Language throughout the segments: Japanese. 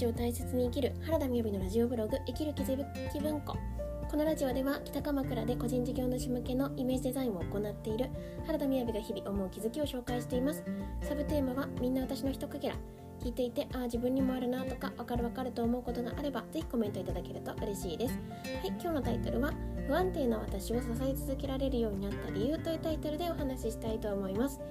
日を大切に生きる原田みやびのラジオブログ生きる気づき文庫。このラジオでは北鎌倉で個人事業主向けのイメージデザインを行っている原田みやびが日々思う気づきを紹介しています。サブテーマはみんな私の一かけら聞いていてああ自分にもあるなとかわかるわかると思うことがあればぜひコメントいただけると嬉しいです。はい今日のタイトルは不安定な私を支え続けられるようになった理由というタイトルでお話ししたいと思います。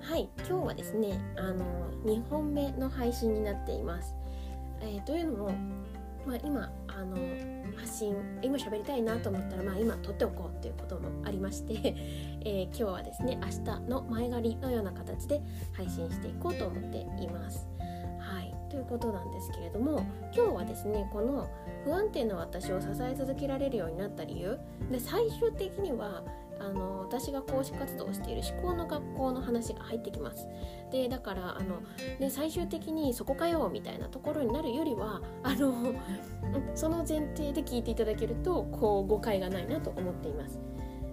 はい今日はですねあの2本目の配信になっています、えー、というのも、まあ、今あの発信今喋りたいなと思ったら、まあ、今撮っておこうっていうこともありまして、えー、今日はですね明日の前借りのような形で配信していこうと思っています。はい。ということなんですけれども今日はですねこの不安定な私を支え続けられるようになった理由。で最終的にはあの私が講師活動をしている思考の学校の話が入ってきます。でだからあの、ね、最終的にそこかよみたいなところになるよりはあの その前提で聞いていただけるとこう誤解がないなと思っています。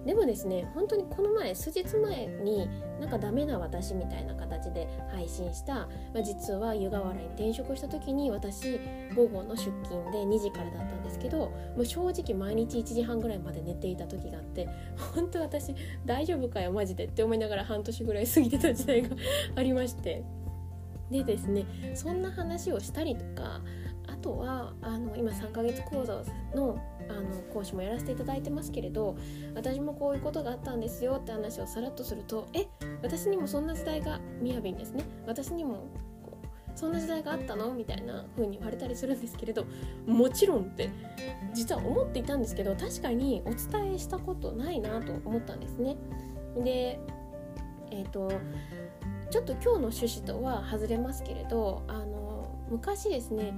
でもですね本当にこの前数日前になんかダメな私みたいな形で配信した、まあ、実は湯河原に転職した時に私午後の出勤で2時からだったんですけどもう正直毎日1時半ぐらいまで寝ていた時があって本当私大丈夫かよマジでって思いながら半年ぐらい過ぎてた時代がありまして。でですねそんな話をしたりとかとはあの今3ヶ月講座のあの講師もやらせていただいてますけれど私もこういうことがあったんですよって話をさらっとするとえ私にもそんな時代がみやびんですね私にもそんな時代があったのみたいな風に言われたりするんですけれどもちろんって実は思っていたんですけど確かにお伝えしたことないなと思ったんですね。でえっ、ー、とちょっと今日の趣旨とは外れますけれどあの昔ですね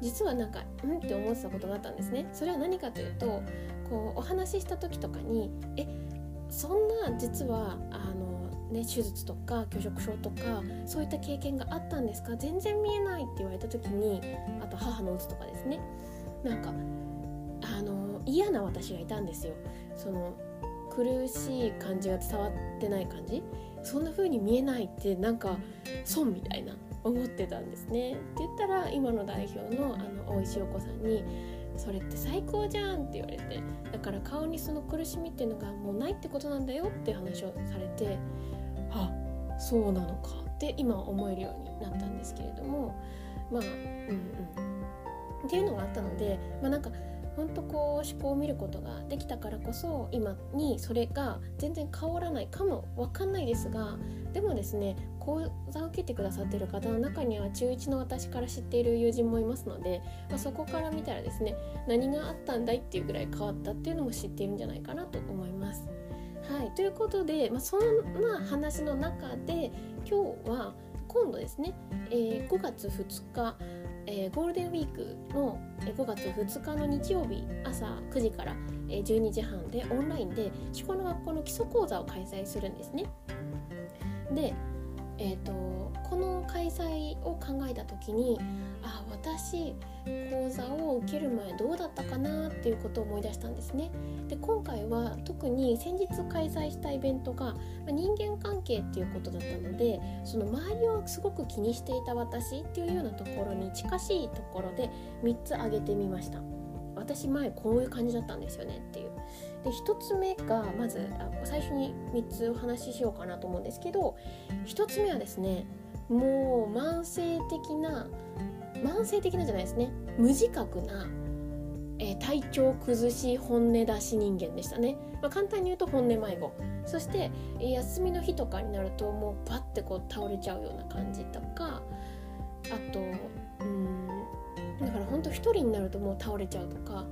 実はなんかうん？って思ってたことがあったんですね。それは何かというとこうお話しした時とかにえそんな実はあのね手術とか拒食症とかそういった経験があったんですか？全然見えないって言われた時にあと母のうつとかですね。なんかあの嫌な私がいたんですよ。その苦しい感じが伝わってない感じ。そんな風に見えないってなんか損みたいな。思ってたんですね。って言ったら今の代表のあの大石陽子さんに「それって最高じゃん」って言われてだから顔にその苦しみっていうのがもうないってことなんだよって話をされてあそうなのかって今思えるようになったんですけれどもまあうんうん。っていうのがあったのでまあなんか本当こう思考を見ることができたからこそ今にそれが全然変わらないかも分かんないですがでもですね講座を受けてくださってる方の中には中1の私から知っている友人もいますので、まあ、そこから見たらですね何があったんだいっていうぐらい変わったっていうのも知っているんじゃないかなと思います。はい、ということで、まあ、そんな話の中で今日は今度ですね、えー、5月2日えー、ゴールデンウィークの5月2日の日曜日朝9時から12時半でオンラインで思考の学校の基礎講座を開催するんですね。で、えーと、この開催を考えた時にあ私講座を受ける前どうだったかなっていうことを思い出したんですね。で今回は特に先日開催したイベントが人間関係っていうことだったのでその周りをすごく気にしていた私っていうようなところに近しいところで3つ挙げてみました。私前こういう感じだったんですよねっていう。で1つ目がまず最初に3つお話ししようかなと思うんですけど1つ目はですねもう慢性的な慢性的なじゃないですね。無自覚な、えー、体調崩し本音出し人間でしたね、まあ、簡単に言うと本音迷子。そして、え、休みの日とかになるともうパッてこう倒れちゃうような感じとかあとだからほんと1人になるともう倒れちゃうとか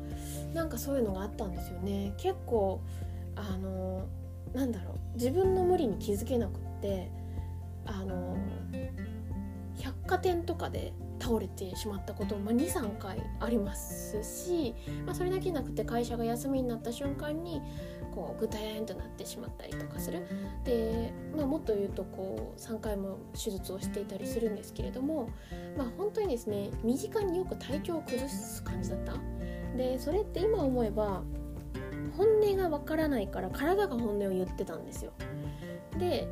なんかそういうのがあったんですよね。結構あのなんだろう。自分の無理に気づけなくってあの百貨店とかで倒れてしまったことも23回ありますし、まあ、それだけなくて会社が休みになった瞬間にこうグタヤンとなってしまったりとかする。で、まあ、もっと言うとこう3回も手術をしていたりするんですけれども、まあ、本当にですね身近によく体調を崩す感じだった。でそれって今思えば本音がわからないから体が本音を言ってたんですよ。で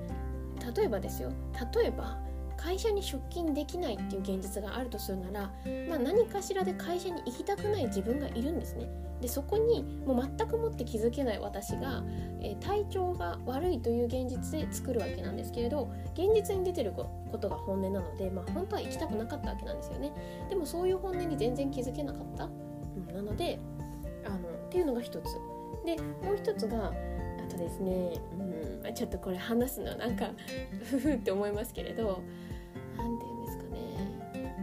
例えばですよ。例えば会社に出勤できないっていう現実があるとするなら、まあ、何かしらで会社に行きたくない自分がいるんですね。でそこにもう全くもって気づけない私が、えー、体調が悪いという現実で作るわけなんですけれど現実に出てることが本音なので、まあ、本当は行きたくなかったわけなんですよね。でもそういう本音に全然気づけなかった、うん、なのであのっていうのが一つ。でもう一つがあとですね、うん、ちょっとこれ話すのはなんかふふって思いますけれど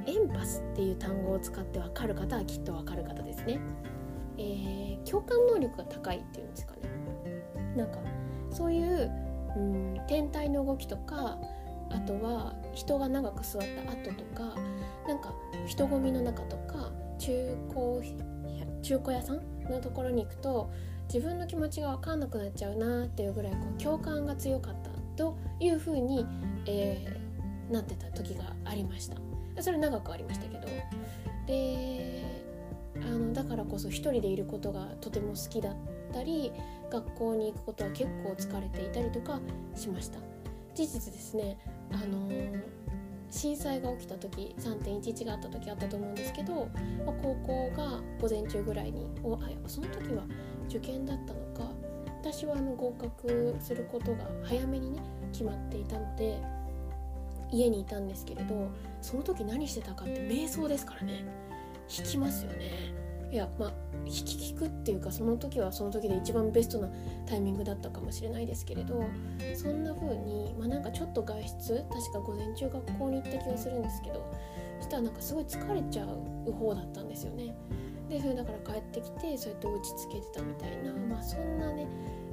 エンパスっていう単語を使って分かる方はきっと分かる方ですね。えー、共感能力が高いっていうんですかねなんかそういう、うん、天体の動きとかあとは人が長く座った後とかなんか人混みの中とか中古中古屋さんのところに行くと自分の気持ちが分かんなくなっちゃうなっていうぐらいこう共感が強かったというふうに、えー、なってた時がありましたそれ長くありましたけど。であのだからこそ一人でいることがとても好きだったり学校に行くことは結構疲れていたりとかしました。事実ですねあの、震災が起きた時3.11があった時あったと思うんですけど、まあ、高校が午前中ぐらいにおあその時は受験だったのか私はあの合格することが早めにね決まっていたので家にいたんですけれどその時何してたかって瞑想ですからね。引きますよね。いやまあ引き聞くっていうかその時はその時で一番ベストなタイミングだったかもしれないですけれどそんな風にまあなんかちょっと外出確か午前中学校に行った気がするんですけどそしたらなんかすごい疲れちゃう方だったんですよね。でそれだから帰ってきてそうやって落ち着けてたみたいなまあそんなね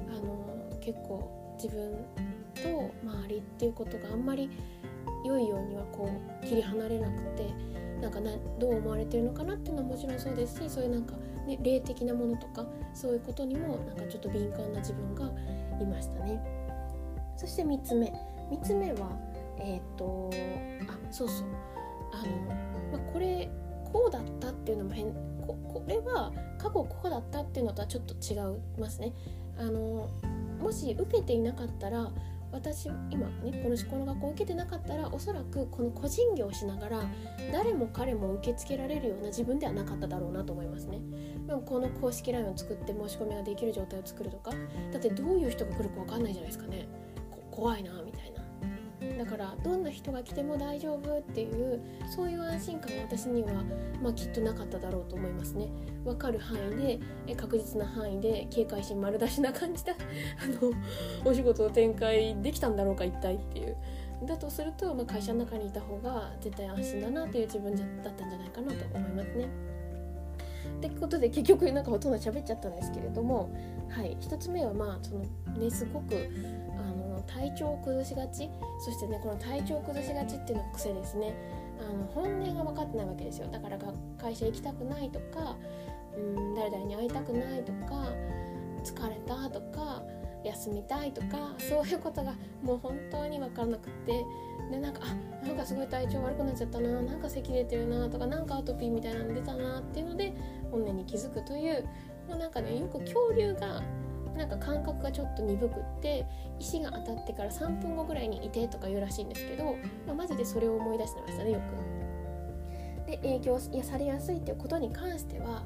あの結構自分と周りっていうことがあんまり良いようにはこう切り離れなくてなんかなどう思われてるのかなっていうのはもちろんそうですしそういうなんか、ね、霊的なものとかそういうことにもなんかちょっと敏感な自分がいましたね。そして3つ目3つ目はえっ、ー、とあそうそうあの、まあ、これこうだったっていうのも変ここれは過去こうだったっていうのとはちょっと違いますね。あのもし受けていなかったら私今ねこの思考の学校を受けてなかったらおそらくこの個人業をしながら誰も彼も受け付けられるような自分ではなかっただろうなと思いますね。でもこの公式 LINE を作って申し込みができる状態を作るとかだってどういう人が来るか分かんないじゃないですかね。怖いなみたいな。だからどんな人が来ても大丈夫っていうそういう安心感は私には、まあ、きっとなかっただろうと思いますね。分かる範囲で確実な範囲で警戒心丸出しな感じで あのお仕事を展開できたんだろうか一体っていう。だとすると、まあ、会社の中にいた方が絶対安心だなっていう自分だったんじゃないかなと思いますね。ってことで結局なんかほとんど喋っちゃったんですけれども、はい、1つ目はまあそのねすごく体調を崩しがちそしてねこの体調を崩しがちっていうのが癖ですね。あの本音が分かってないわけですよ。だから会社行きたくないとかうん誰々に会いたくないとか疲れたとか休みたいとかそういうことがもう本当に分からなくって。でなんかあなんかすごい体調悪くなっちゃったななんか咳出てるなとかなんかアトピーみたいなの出たなっていうので本音に気づくという、まあ、なんかねよく恐竜がなんか感覚がちょっと鈍くって石が当たってから3分後ぐらいにいてとか言うらしいんですけど、まあ、マジでそれを思い出してましたねよく。で影響されやすいっていうことに関しては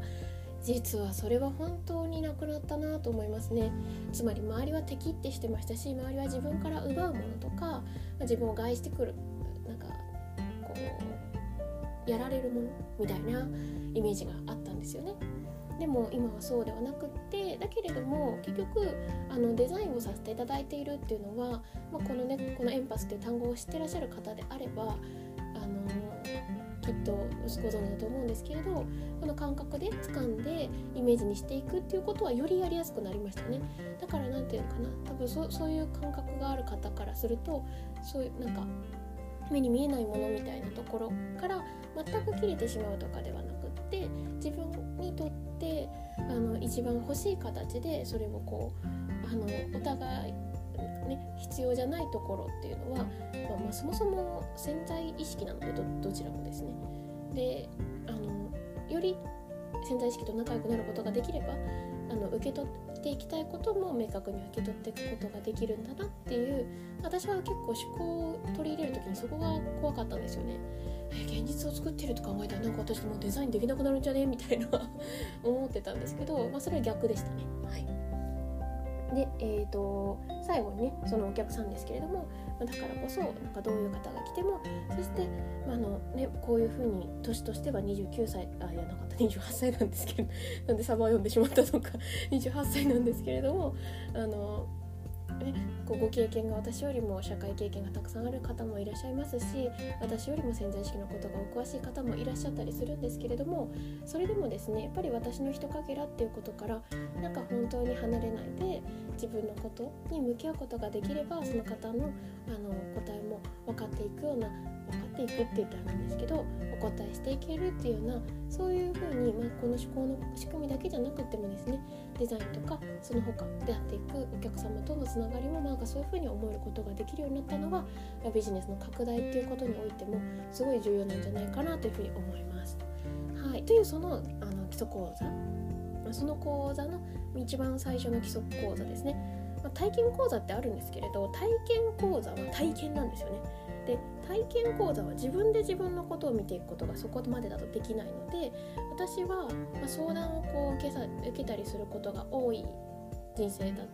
実はそれは本当になくなったなと思いますねつまり周りは敵ってしてましたし周りは自分から奪うものとか、ま、自分を害してくるなんかこうやられるものみたいなイメージがあったんですよねでも今はそうではなくってだけれども結局あのデザインをさせていただいているっていうのは、まあ、このねこのエンパスっていう単語を知ってらっしゃる方であればあのきっとご存知だと思うんですけれどこの感覚で掴んでイメージにしていくっていうことはよりやりやすくなりましたね。だから何て言うのかな多分そそういう感覚がある方からするとそういうなんか目に見えないものみたいなところから全く切れてしまうとかではなくって自分にとってあの一番欲しい形でそれをこうあのお互いね、必要じゃないところっていうのは、まあ、まあそもそも潜在意識なのでどちらもですね。であのより潜在意識と仲良くなることができればあの受け取っていきたいことも明確に受け取っていくことができるんだなっていう私は結構思考を取り入れる時にそこが怖かったんですよね。現実を作ってると考えたらなんか私もうデザインできなくなるんじゃね？みたいな 思ってたんですけど、まあ、それは逆でしたね。はいで、えーと、最後にねそのお客さんですけれどもだからこそなんかどういう方が来てもそして、まあのね、こういうふうに年としては29歳あいやなかった28歳なんですけどなんでサバを読んでしまったのか28歳なんですけれどもあのね、こうご経験が私よりも社会経験がたくさんある方もいらっしゃいますし私よりも潜在意識のことがお詳しい方もいらっしゃったりするんですけれどもそれでもですねやっぱり私の人かけらっていうことからなんか本当に離れないで自分のことに向き合うことができればその方のあの答えも分かっていくような分かっていくって言ったらなんですけどお答えしていけるっていうようなそういうふうに、まあ、この思考の仕組みだけじゃなくてもですねデザインとかその他出会っていくお客様とのつながりもなんかそういうふうに思えることができるようになったのがビジネスの拡大っていうことにおいてもすごい重要なんじゃないかなというふうに思います。はい、というそのあの基礎講座。その講座の一番最初の基礎講座ですね、体験講座ってあるんですけれど体験講座は体験なんですよね。で体験講座は自分で自分のことを見ていくことがそこまでだとできないので私は、相談をこう受けさ受けたりすることが多い人生だっ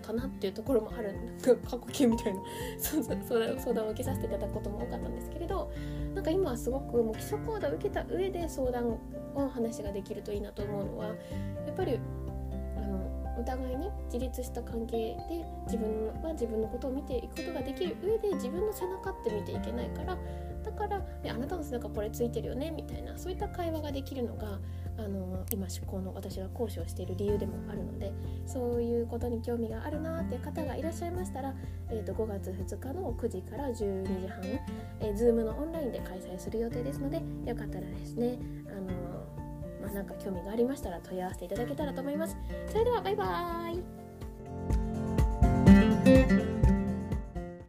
たかなっていうところもある過去形みたいな 相談相談を受けさせていただくことも多かったんですけれどなんか今はすごくもう基礎講座を受けた上で相談の話ができるといいなと思うのはやっぱりお互いに自立した関係で自分は自分のことを見ていくことができる上で自分の背中って見ていけないからだから「あなたの背中これついてるよね」みたいなそういった会話ができるのがあの今思考の私が講師をしている理由でもあるのでそういうことに興味があるなっていう方がいらっしゃいましたら、えーと、5月2日の9時から12時半、えー、Zoom のオンラインで開催する予定ですのでよかったらですねあのまあ、なんか興味がありましたら問い合わせていただけたらと思います。それではバイバーイ